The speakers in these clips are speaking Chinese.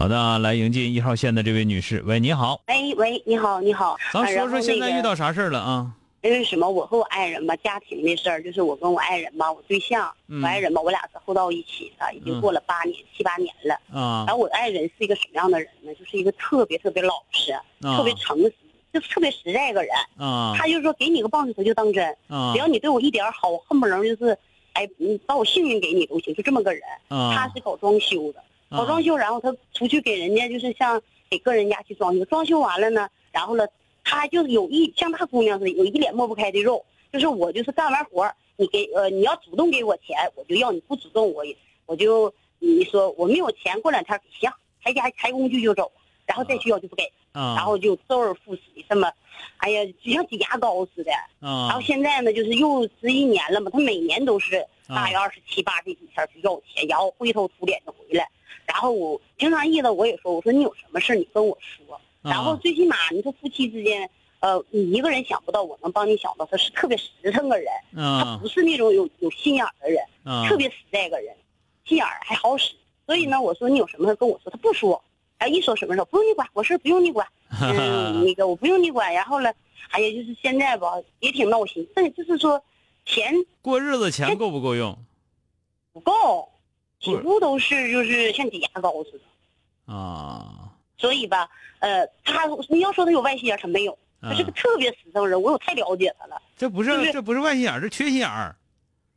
好的，来迎接一号线的这位女士。喂，你好。哎，喂，你好，你好。咱说说现在遇到啥？事儿了啊？因为什么？我和我爱人吧，家庭的事儿，就是我跟我爱人吧，我对象，嗯我爱人吧，我俩是后到一起的，已经过了八年、七八年了。啊然后我爱人是一个什么样的人呢？就是一个特别特别老实、啊特别诚实，就是特别实在一个人。啊他就说给你个棒子头就当真，啊只要你对我一点好，我恨不能就是，哎，你把我幸运给你都行，就这么个人。啊！他是搞装修的，啊搞装修，然后他出去给人家就是像给个人家去装修，装修完了呢，然后呢，他就是有一像大姑娘似的，有一脸抹不开的肉，就是我就是干完活儿你给呃你要主动给我钱，我就要；你不主动，我也我就你说我没有钱，过两天行，抬家抬工具就走，然后再需要就不给，啊，然后就周而复始这么，哎呀，就像挤牙膏似的。然啊后现在呢，就是又十一年了嘛，他每年都是啊大约二十七八这几天去要钱，然后灰头土脸的回来。然后我平常意思我也说，我说你有什么事你跟我说。啊然后最起码你说夫妻之间，呃，你一个人想不到，我能帮你想到，他是特别实诚的人，他啊不是那种有有心眼的人，啊特别实在个人，心眼还好使。所以呢，我说你有什么事跟我说，他不说。哎，一说什么事不用你管，我事不用你管，嗯，那个我不用你管。然后呢，哎呀，就是现在吧，也挺闹心。但就是说，钱过日子钱够不够用不够，不几乎都是就是像挤牙膏似的。啊？所以吧，呃，他你要说他有外心眼，他没有，他是个啊特别实诚人。我有太了解他了，这不就是是这不是外心眼儿，这缺心眼儿。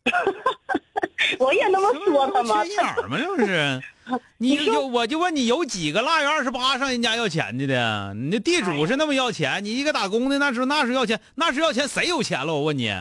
我也那么说他吗？缺心眼儿吗？这不是？你有我就问你，有几个腊月二十八上人家要钱去的？你那地主是那么要钱，你一个打工的那时候那时候要钱，那时候要钱谁有钱了？我问你，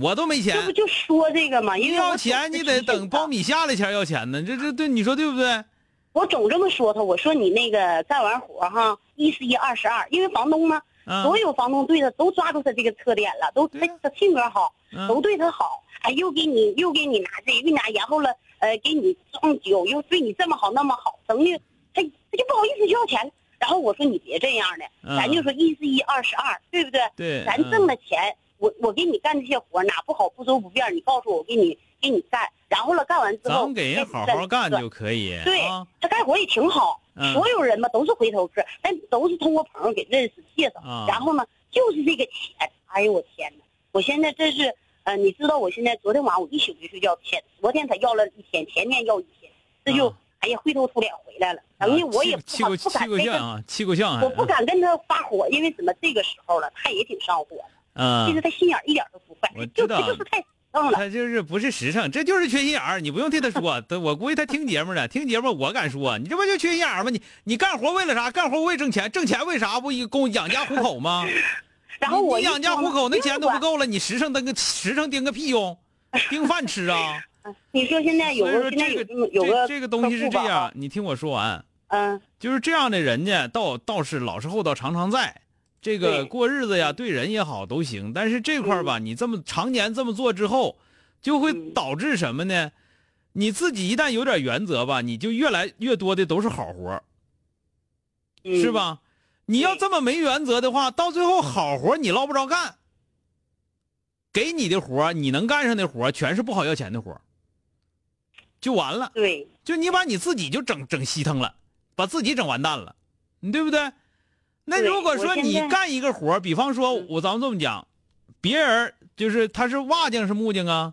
我都没钱这。不就说这个吗？因为要钱，你得等苞。米下来前要钱呢。这这对你说对不对？我总这么说他，我说你那个干完活哈，一是一，二十二，因为房东呢，啊，所有房东对他都抓住他这个特点了，都他他性格好，嗯都对他好，哎，又给你又给你拿这又拿，然后了，呃，给你装酒，又对你这么好那么好，等于他他就不好意思要钱了。然后我说你别这样的，嗯咱就说一是一，二十二，对不对？对，咱挣了钱，我我给你干这些活，哪不好不周不便，你告诉我，我给你给你干，然后了干完之后，咱们给人好好干就可以。对啊，他干活也挺好，嗯所有人嘛都是回头客，但都是通过朋友给认识介绍，啊然后呢就是这个钱，哎呦我天哪！我现在真是，呃，你知道我现在昨天晚上我一宿没睡觉，前昨天他要了一天，前天要一天，这就、啊哎呀灰头土脸回来了，等于我也不不敢跟他，呛啊，气够呛还。我不敢跟他发火，因为怎么这个时候了，他也挺上火的，嗯。其实他心眼儿一点都不坏我，就知道他就是太了。他就是不是实诚，这就是缺心眼儿。你不用替他说，我估计他听节目呢，听节目我敢说，你这不就缺心眼儿吗？你你干活为了啥？干活为挣钱，挣钱为啥不一供养家糊口吗？然后我养家糊口那钱都不够了，你实诚盯个实诚盯个屁用，盯饭吃啊？你说现在有所以说个现在这个有有个这这个东西是这样，，你听我说完。嗯就是这样的人家，倒倒是老实厚道，常常在。这个过日子呀，对人也好都行，但是这块儿吧，你这么常年这么做之后，就会嗯导致什么呢？你自己一旦有点原则吧，你就越来越多的都是好活是吧？你要这么没原则的话，到最后好活儿你捞不着干。给你的活儿你能干上的活儿全是不好要钱的活儿就完了。对，就你把你自己就整整稀腾了，把自己整完蛋了，你对不对？那如果说你干一个活儿比方说嗯我咱们这么讲，别人就是他是瓦匠是木匠啊，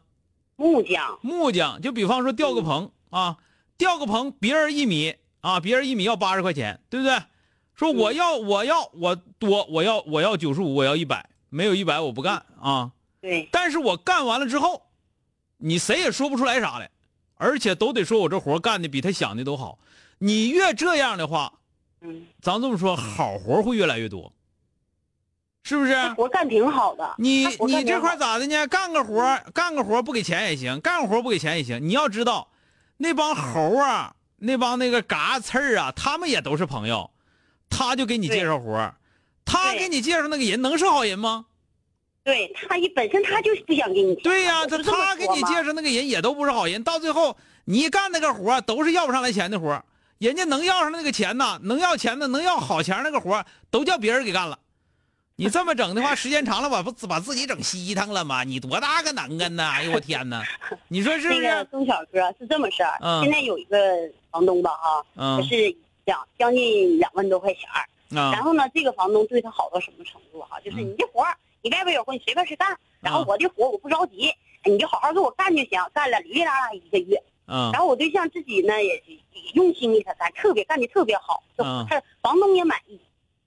木匠，木匠就比方说吊个棚啊，吊个棚别人一米啊，别人一米要八十块钱，对不对？说我要我要我多我要我要九十五我要一百，没有一百我不干啊。对但是我干完了之后，你谁也说不出来啥来，而且都得说我这活干的比他想的都好。你越这样的话，嗯，咱这么说，好活会越来越多，是不是？活干挺好的。你你这块咋的呢？干个活儿干个活儿不给钱也行，干个活儿不给钱也行。你要知道，那帮猴啊，那帮那个嘎刺儿啊，他们也都是朋友，他就给你介绍活儿他给你介绍那个人能是好人吗？对他一本身他就是不想给你钱。对呀、他他给你介绍那个人也都不是好人，到最后你一干那个活儿都是要不上来钱的活儿人家能要上那个钱呐，能要钱的，能要好钱那个活儿都叫别人给干了。你这么整的话，时间长了把 不把自己整稀腾了吗？你多大个能耐呐！哎呦我天哪！你说是不那个是？钟小哥是这么事儿，嗯现在有一个房东吧哈，嗯是两将近两万多块钱儿，然啊后呢，这个房东对他好到什么程度哈？就是嗯你的活儿你外边有活你随便去干，然后嗯我的活我不着急，哎你就好好给我干就行，干了哩哩啦啦一个月，嗯然后我对象自己呢也也用心给他干，特别干的特别好，嗯他房东也满意。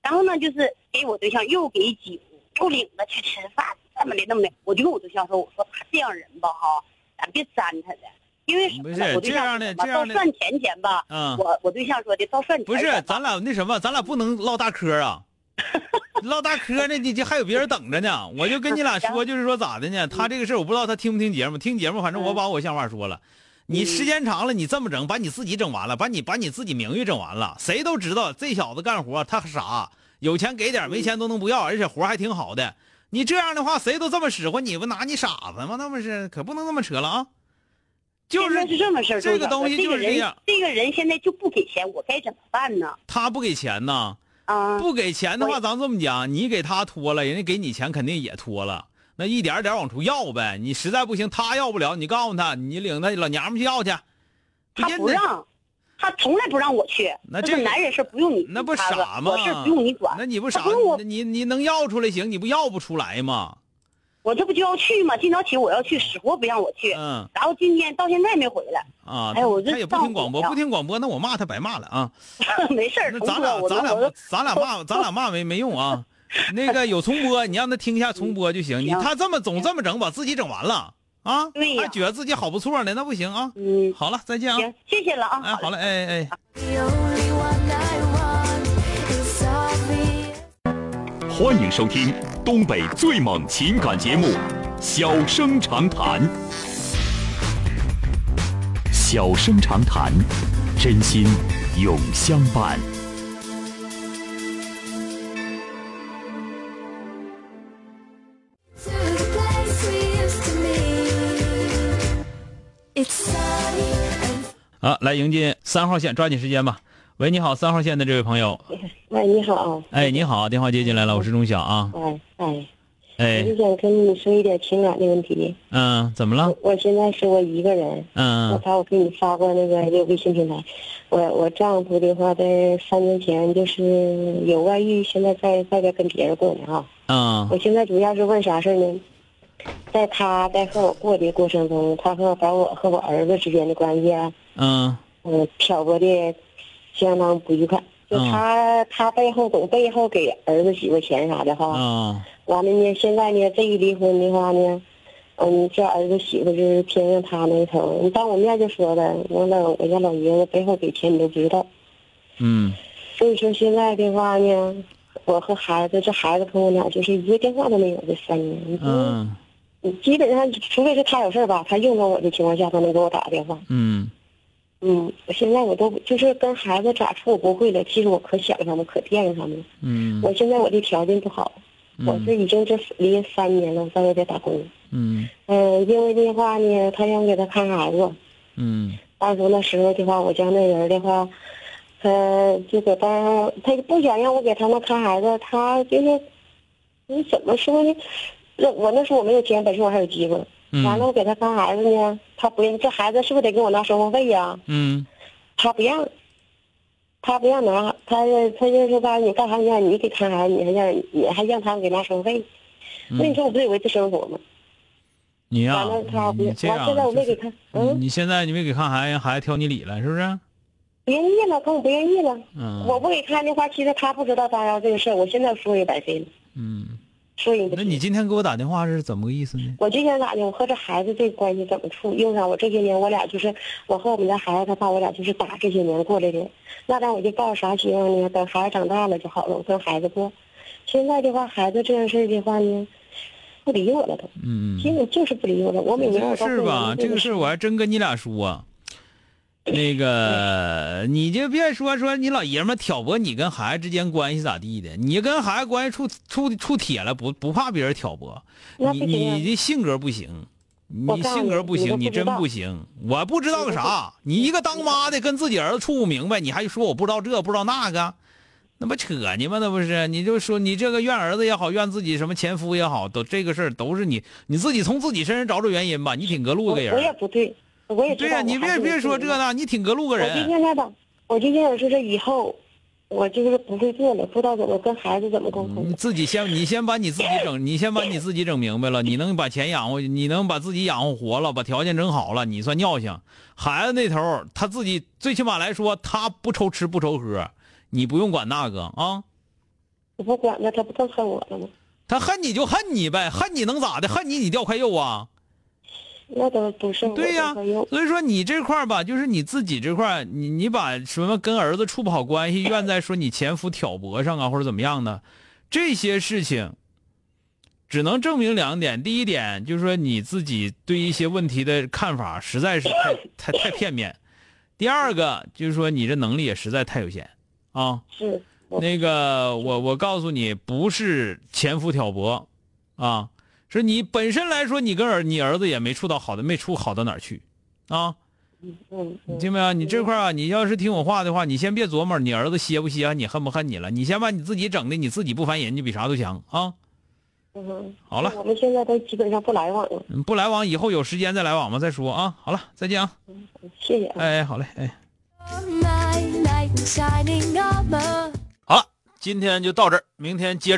然后呢，就是给我对象又给酒，又领他去吃饭，这么的那么的。我就跟我对象说，我说他这样人吧哈，咱别沾他的，因为什么不是我对象这样的说什么这样的到赚钱前吧，嗯，我我对象说的到赚钱不是咱俩那什么，咱俩不能唠大嗑啊。唠大嗑呢，你这还有别人等着呢。我就跟你俩说，就是说咋的呢？他这个事儿我不知道他听不听节目，听节目反正我把我想法说了。你时间长了，你这么整，把你自己整完了，把你把你自己名誉整完了，谁都知道这小子干活他傻，有钱给点，没钱都能不要，而且活还挺好的。你这样的话，谁都这么使唤你，不拿你傻子吗？那不是，可不能这么扯了啊！就是是这么事儿，这个东西就是这样这个人现在就不给钱，我该怎么办呢？他不给钱呢。啊，不给钱的话，咱这么讲，你给他拖了，人家给你钱肯定也拖了，那一点点往出要呗。你实在不行，他要不了，你告诉他，你领他老娘们去要去。他不让，他从来不让我去。那这个男人是不用你那不傻吗？我事不用你管。那你不傻不？你你能要出来行，你不要不出来吗？我这不就要去吗？今早起我要去，死活不让我去。嗯然后今天到现在没回来，啊，哎我这他也不听广播，不听广播，那我骂他白骂了啊。没事儿。咱俩咱俩我咱俩骂咱俩骂没没用啊。那个有重播，你让他听一下重播就行。你他这么总这么整，把自己整完了啊，对呀还觉得自己好不错呢，那不行啊。嗯，好了，再见啊。谢谢了啊。哎，好了，哎哎.欢迎收听东北最猛情感节目《小生长谈》。小生长谈，真心永相伴。好，来迎接三号线，抓紧时间吧。喂，你好，三号线的这位朋友，喂，你好。哎，你好，电话接进来了，我是钟晓啊。哎哎哎，我哎就，想跟你说一点情感的问题。嗯，怎么了？我现在是我一个人，嗯。刚才我给你发过那个一个微信平台。我我丈夫的话，在三年前就是有外遇，现在在外边跟别人过呢啊。嗯我现在主要是问啥事儿呢？在他在和我过的过程中，他和把我和我儿子之间的关系啊，嗯嗯，挑拨的相当不愉快。就嗯他他背后总背后给儿子媳妇钱啥的哈。嗯完了呢，现在呢，这一离婚的话呢，嗯，这儿子媳妇就是偏向他那一头。你当我面就说了，我老我家老爷子背后给钱你都不知道。嗯所以说现在的话呢，我和孩子，这孩子跟我俩就是一个电话都没有这三年。嗯你基本上，除非是他有事儿吧，他用到我的情况下，他能给我打电话。嗯嗯，我现在我都就是跟孩子咋处我不会了。其实我可想他们，可惦记他们了。嗯我现在我的条件不好，我嗯是已经这离三年了，我在外边打工。嗯嗯，因为的话呢，他让我给他看孩子。嗯当时那时候的话，我家那人的话，他就给他，他就不想让我给他们看孩子，他就是，你怎么说呢？那我那时候我没有钱，本身我还有机会。完了，嗯我给他看孩子呢，他不认，这孩子是不是得给我拿生活费呀？嗯他不让，他不让拿，他他就说吧，你干啥你让你给看孩子，你还让你还让他们给拿生活费？那你说我不得维持生活吗？你呀完了他，不完现在我没给就是他，嗯。你现在你没给看孩子，孩子挑你理了，是不是？不愿意了，跟我不愿意了。嗯，我不给看的话，其实他不知道张瑶这个事儿，我现在说也白费了，嗯，说也不听。那你今天给我打电话是怎么个意思呢？我今天咋的，我和这孩子这关系怎么处？用上我这些年我俩就是我和我们家孩子他爸我俩就是打这些年过来的，那咱我就抱着啥希望呢？等孩子长大了就好了，我跟孩子过。现在的话，孩子这件事的话呢，不理我了都，嗯嗯，现在就是不理我了。我每年这个事儿吧，这个事儿我还真跟你俩说。那个，你就别说说你老爷们挑拨你跟孩子之间关系咋地的，你跟孩子关系处处处铁了，不不怕别人挑拨，你你的性格不行，你性格不行，你真不行。我不知道个啥，你一个当妈的跟自己儿子处不明白，你还说我不知道这不知道那个，那不扯呢吗？那不是？你就说你这个怨儿子也好，怨自己什么前夫也好，都这个事儿都是你你自己从自己身上找找原因吧。你挺隔路的个人我也不对，我也对呀、你别别说这那，你挺隔路个我就人。现在吧，我就想说这以后，我就是不会做了，不知道怎么跟孩子怎么沟通你。自己先，你先把你自己整，你先把你自己整明白了，你能把钱养活，你能把自己养活活了，把条件整好了，你算尿性。孩子那头他自己最起码来说，他不愁吃不愁喝，你不用管那个啊。我不管他，他不更恨我了吗？他恨你就恨你呗，恨你能咋的？恨你你掉块肉啊？那都不是我对呀、所以说你这块儿吧，就是你自己这块儿，你你把什么跟儿子处不好关系，怨在说你前夫挑拨上啊，或者怎么样的，这些事情，只能证明两点。第一点就是说你自己对一些问题的看法实在是太 太太片面；第二个就是说你这能力也实在太有限啊。是那个，我我告诉你，不是前夫挑拨，啊，是你本身来说，你跟儿你儿子也没处到好的，没处好到哪儿去，啊，嗯嗯你听没有？你这块儿啊，你要是听我话的话，你先别琢磨你儿子歇不歇啊，你恨不恨你了，你先把你自己整的你自己不烦人，就比啥都强啊。嗯，好了，我们现在都基本上不来往了，嗯不来往，以后有时间再来往吧，再说啊。好了，再见啊。谢谢啊。哎，好嘞，哎。好了，今天就到这儿，明天接着。